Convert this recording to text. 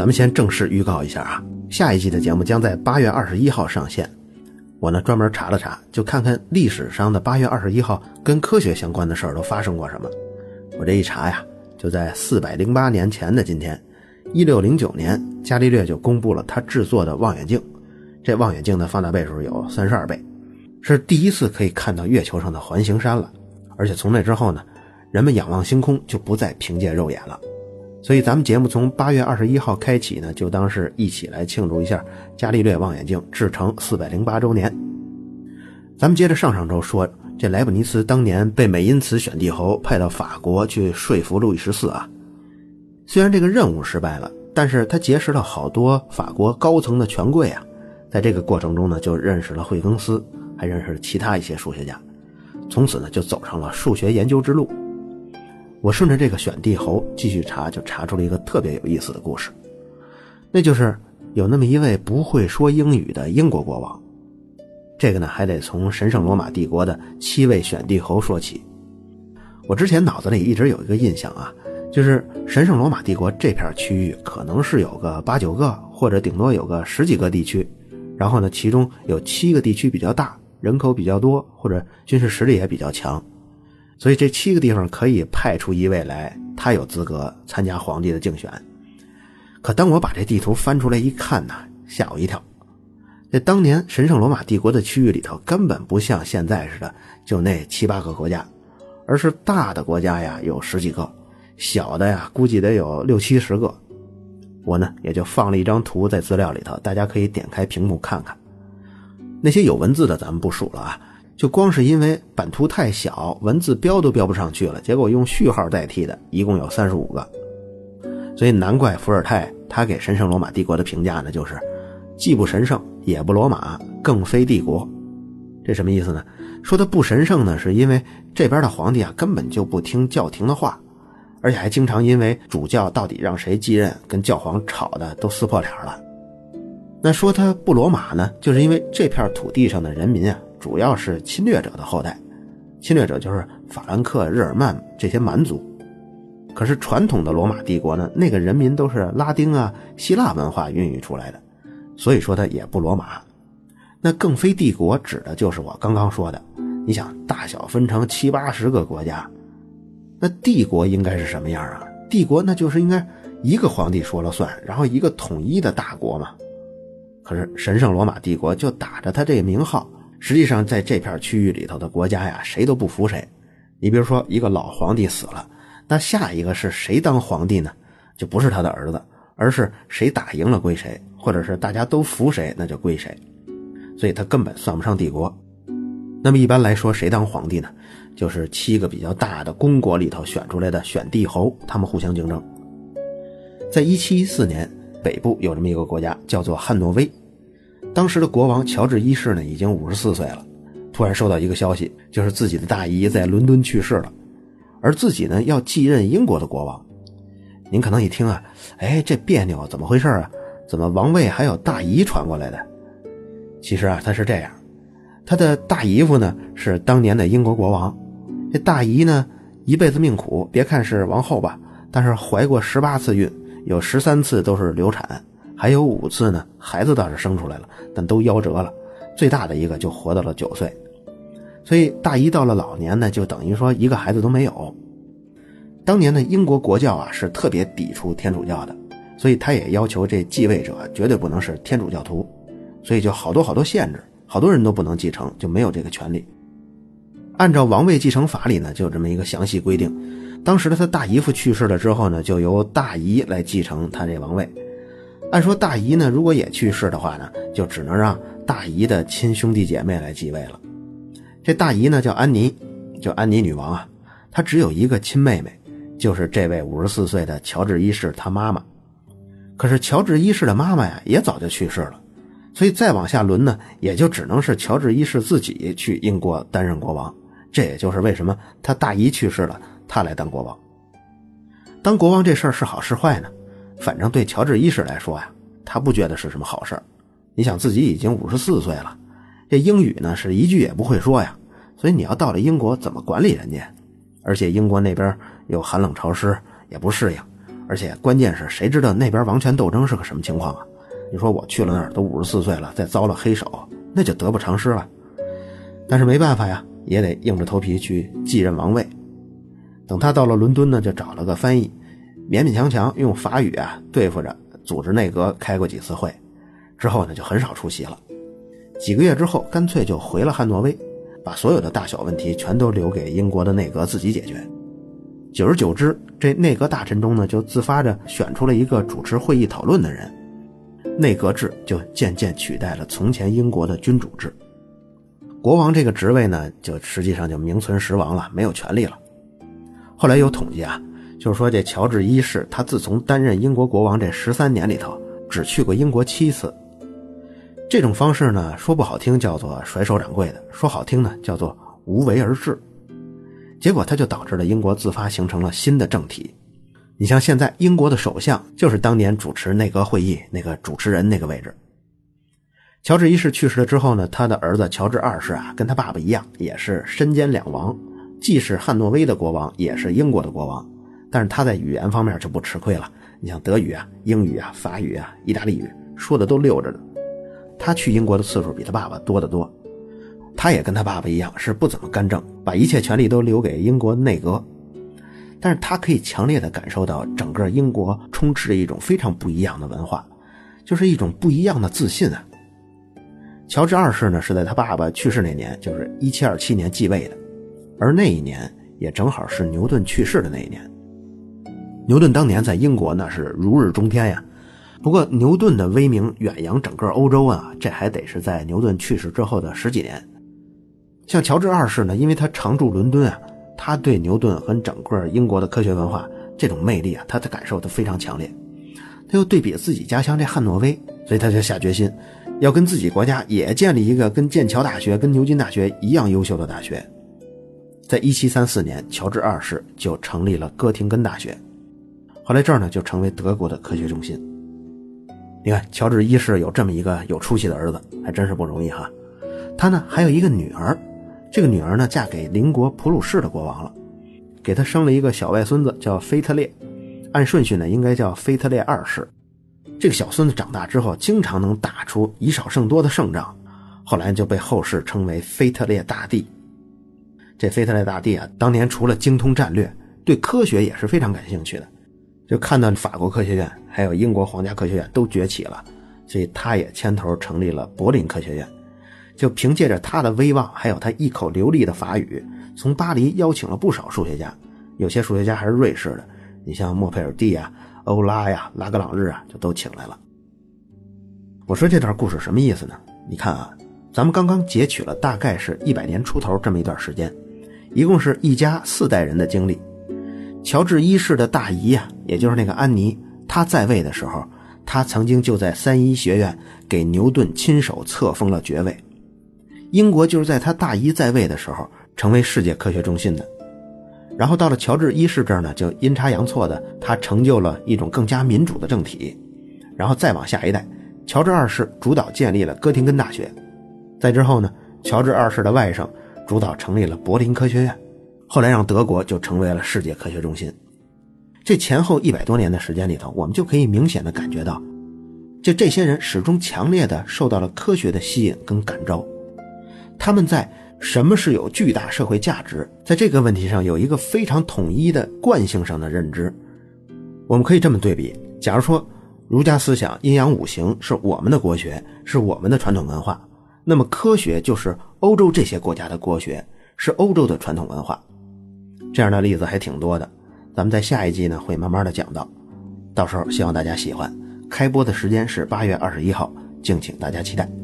咱们先正式预告一下啊，下一季的节目将在八月二十一号上线。我呢专门查了查，就看看历史上的八月二十一号跟科学相关的事儿都发生过什么。我这一查呀，就在四百零八年前的今天，一六零九年，伽利略就公布了他制作的望远镜。这望远镜的放大倍数有三十二倍，是第一次可以看到月球上的环形山了。而且从那之后呢，人们仰望星空就不再凭借肉眼了。所以咱们节目从八月二十一号开启呢，就当是一起来庆祝一下伽利略望远镜制成四百零八周年。咱们接着上上周说，这莱布尼茨当年被美因茨选帝侯派到法国去说服路易十四啊。虽然这个任务失败了，但是他结识了好多法国高层的权贵啊，在这个过程中呢，就认识了惠更斯，还认识了其他一些数学家，从此呢，就走上了数学研究之路。我顺着这个选帝侯继续查，就查出了一个特别有意思的故事，那就是有那么一位不会说英语的英国国王。这个呢，还得从神圣罗马帝国的七位选帝侯说起。我之前脑子里一直有一个印象啊，就是神圣罗马帝国这片区域可能是有个八九个，或者顶多有个十几个地区，然后呢，其中有七个地区比较大，人口比较多，或者军事实力也比较强。所以这七个地方可以派出一位来，他有资格参加皇帝的竞选。可当我把这地图翻出来一看呢，吓我一跳。这当年神圣罗马帝国的区域里头，根本不像现在似的就那七八个国家，而是大的国家呀有十几个，小的呀估计得有六七十个。我呢也就放了一张图在资料里头，大家可以点开屏幕看看。那些有文字的咱们不数了啊。就光是因为版图太小，文字标都标不上去了，结果用序号代替的，一共有三十五个。所以难怪伏尔泰他给神圣罗马帝国的评价呢，就是既不神圣，也不罗马，更非帝国。这什么意思呢？说他不神圣呢，是因为这边的皇帝啊根本就不听教廷的话，而且还经常因为主教到底让谁继任，跟教皇吵的都撕破脸了。那说他不罗马呢，就是因为这片土地上的人民啊。主要是侵略者的后代，侵略者就是法兰克、日耳曼这些蛮族。可是传统的罗马帝国呢，那个人民都是拉丁啊、希腊文化孕育出来的，所以说它也不罗马。那更非帝国指的就是我刚刚说的。你想，大小分成七八十个国家，那帝国应该是什么样啊？帝国那就是应该一个皇帝说了算，然后一个统一的大国嘛。可是神圣罗马帝国就打着他这个名号。实际上，在这片区域里头的国家呀，谁都不服谁。你比如说，一个老皇帝死了，那下一个是谁当皇帝呢？就不是他的儿子，而是谁打赢了归谁，或者是大家都服谁，那就归谁。所以他根本算不上帝国。那么一般来说，谁当皇帝呢？就是七个比较大的公国里头选出来的选帝侯，他们互相竞争。在一七一四年，北部有这么一个国家，叫做汉诺威。当时的国王乔治一世呢，已经五十四岁了，突然收到一个消息，就是自己的大姨在伦敦去世了，而自己呢要继任英国的国王。您可能一听啊，哎，这别扭，怎么回事啊？怎么王位还有大姨传过来的？其实啊，他是这样，他的大姨夫呢是当年的英国国王，这大姨呢一辈子命苦，别看是王后吧，但是怀过十八次孕，有十三次都是流产。还有五次呢，孩子倒是生出来了，但都夭折了。最大的一个就活到了九岁，所以大姨到了老年呢，就等于说一个孩子都没有。当年的英国国教啊是特别抵触天主教的，所以他也要求这继位者绝对不能是天主教徒，所以就好多好多限制，好多人都不能继承，就没有这个权利。按照王位继承法里呢，就有这么一个详细规定。当时的他大姨夫去世了之后呢，就由大姨来继承他这王位。按说大姨呢，如果也去世的话呢，就只能让大姨的亲兄弟姐妹来继位了。这大姨呢叫安妮，叫安妮女王啊。她只有一个亲妹妹，就是这位五十四岁的乔治一世他妈妈。可是乔治一世的妈妈呀，也早就去世了，所以再往下轮呢，也就只能是乔治一世自己去英国担任国王。这也就是为什么他大姨去世了，他来当国王。当国王这事儿是好是坏呢？反正对乔治一世来说呀，他不觉得是什么好事你想自己已经五十四岁了，这英语呢是一句也不会说呀，所以你要到了英国怎么管理人家？而且英国那边又寒冷潮湿，也不适应，而且关键是谁知道那边王权斗争是个什么情况啊？你说我去了那儿都五十四岁了，再遭了黑手，那就得不偿失了。但是没办法呀，也得硬着头皮去继任王位。等他到了伦敦呢，就找了个翻译，勉勉强强用法语啊对付着，组织内阁开过几次会，之后呢就很少出席了。几个月之后，干脆就回了汉诺威，把所有的大小问题全都留给英国的内阁自己解决。久而久之，这内阁大臣中呢，就自发着选出了一个主持会议讨论的人，内阁制就渐渐取代了从前英国的君主制。国王这个职位呢，就实际上就名存实亡了，没有权利了。后来有统计啊，就是说这乔治一世他自从担任英国国王这十三年里头，只去过英国七次。这种方式呢，说不好听叫做甩手掌柜的，说好听呢叫做无为而治。结果，他就导致了英国自发形成了新的政体。你像现在，英国的首相就是当年主持内阁会议那个主持人那个位置。乔治一世去世了之后呢，他的儿子乔治二世啊，跟他爸爸一样，也是身兼两王，既是汉诺威的国王，也是英国的国王。但是他在语言方面就不吃亏了。你像德语啊、英语啊、法语啊、意大利语，说的都溜着呢。他去英国的次数比他爸爸多得多。他也跟他爸爸一样，是不怎么干政，把一切权力都留给英国内阁。但是他可以强烈的感受到，整个英国充斥着一种非常不一样的文化，就是一种不一样的自信啊。乔治二世呢，是在他爸爸去世那年，就是一七二七年继位的，而那一年也正好是牛顿去世的那一年。牛顿当年在英国那是如日中天呀，不过牛顿的威名远扬整个欧洲啊，这还得是在牛顿去世之后的十几年。像乔治二世呢，因为他常驻伦敦啊，他对牛顿和整个英国的科学文化这种魅力啊，他的感受都非常强烈。他又对比自己家乡这汉诺威，所以他就下决心，要跟自己国家也建立一个跟剑桥大学、跟牛津大学一样优秀的大学。在一七三四年，乔治二世就成立了哥廷根大学，后来这儿呢就成为德国的科学中心。你看，乔治一世有这么一个有出息的儿子，还真是不容易哈。他呢还有一个女儿。这个女儿呢，嫁给邻国普鲁士的国王了，给他生了一个小外孙子，叫腓特烈。按顺序呢，应该叫腓特烈二世。这个小孙子长大之后，经常能打出以少胜多的胜仗，后来就被后世称为腓特烈大帝。这腓特烈大帝啊，当年除了精通战略，对科学也是非常感兴趣的。就看到法国科学院还有英国皇家科学院都崛起了，所以他也牵头成立了柏林科学院。就凭借着他的威望，还有他一口流利的法语，从巴黎邀请了不少数学家，有些数学家还是瑞士的，你像莫佩尔蒂呀、欧拉呀、拉格朗日啊，就都请来了。我说这段故事什么意思呢？你看啊，咱们刚刚截取了大概是一百年出头这么一段时间，一共是一家四代人的经历。乔治一世的大姨呀，也就是那个安妮，她在位的时候，她曾经就在三一学院给牛顿亲手册封了爵位。英国就是在他大姨在位的时候成为世界科学中心的，然后到了乔治一世这儿呢，就阴差阳错的他成就了一种更加民主的政体，然后再往下一代，乔治二世主导建立了哥廷根大学，再之后呢，乔治二世的外甥主导成立了柏林科学院，后来让德国就成为了世界科学中心。这前后一百多年的时间里头，我们就可以明显的感觉到，就这些人始终强烈的受到了科学的吸引跟感召。他们在什么是有巨大社会价值，在这个问题上有一个非常统一的惯性上的认知。我们可以这么对比：假如说儒家思想阴阳五行是我们的国学，是我们的传统文化，那么科学就是欧洲这些国家的国学，是欧洲的传统文化。这样的例子还挺多的，咱们在下一季呢会慢慢的讲到，到时候希望大家喜欢。开播的时间是八月二十一号，敬请大家期待。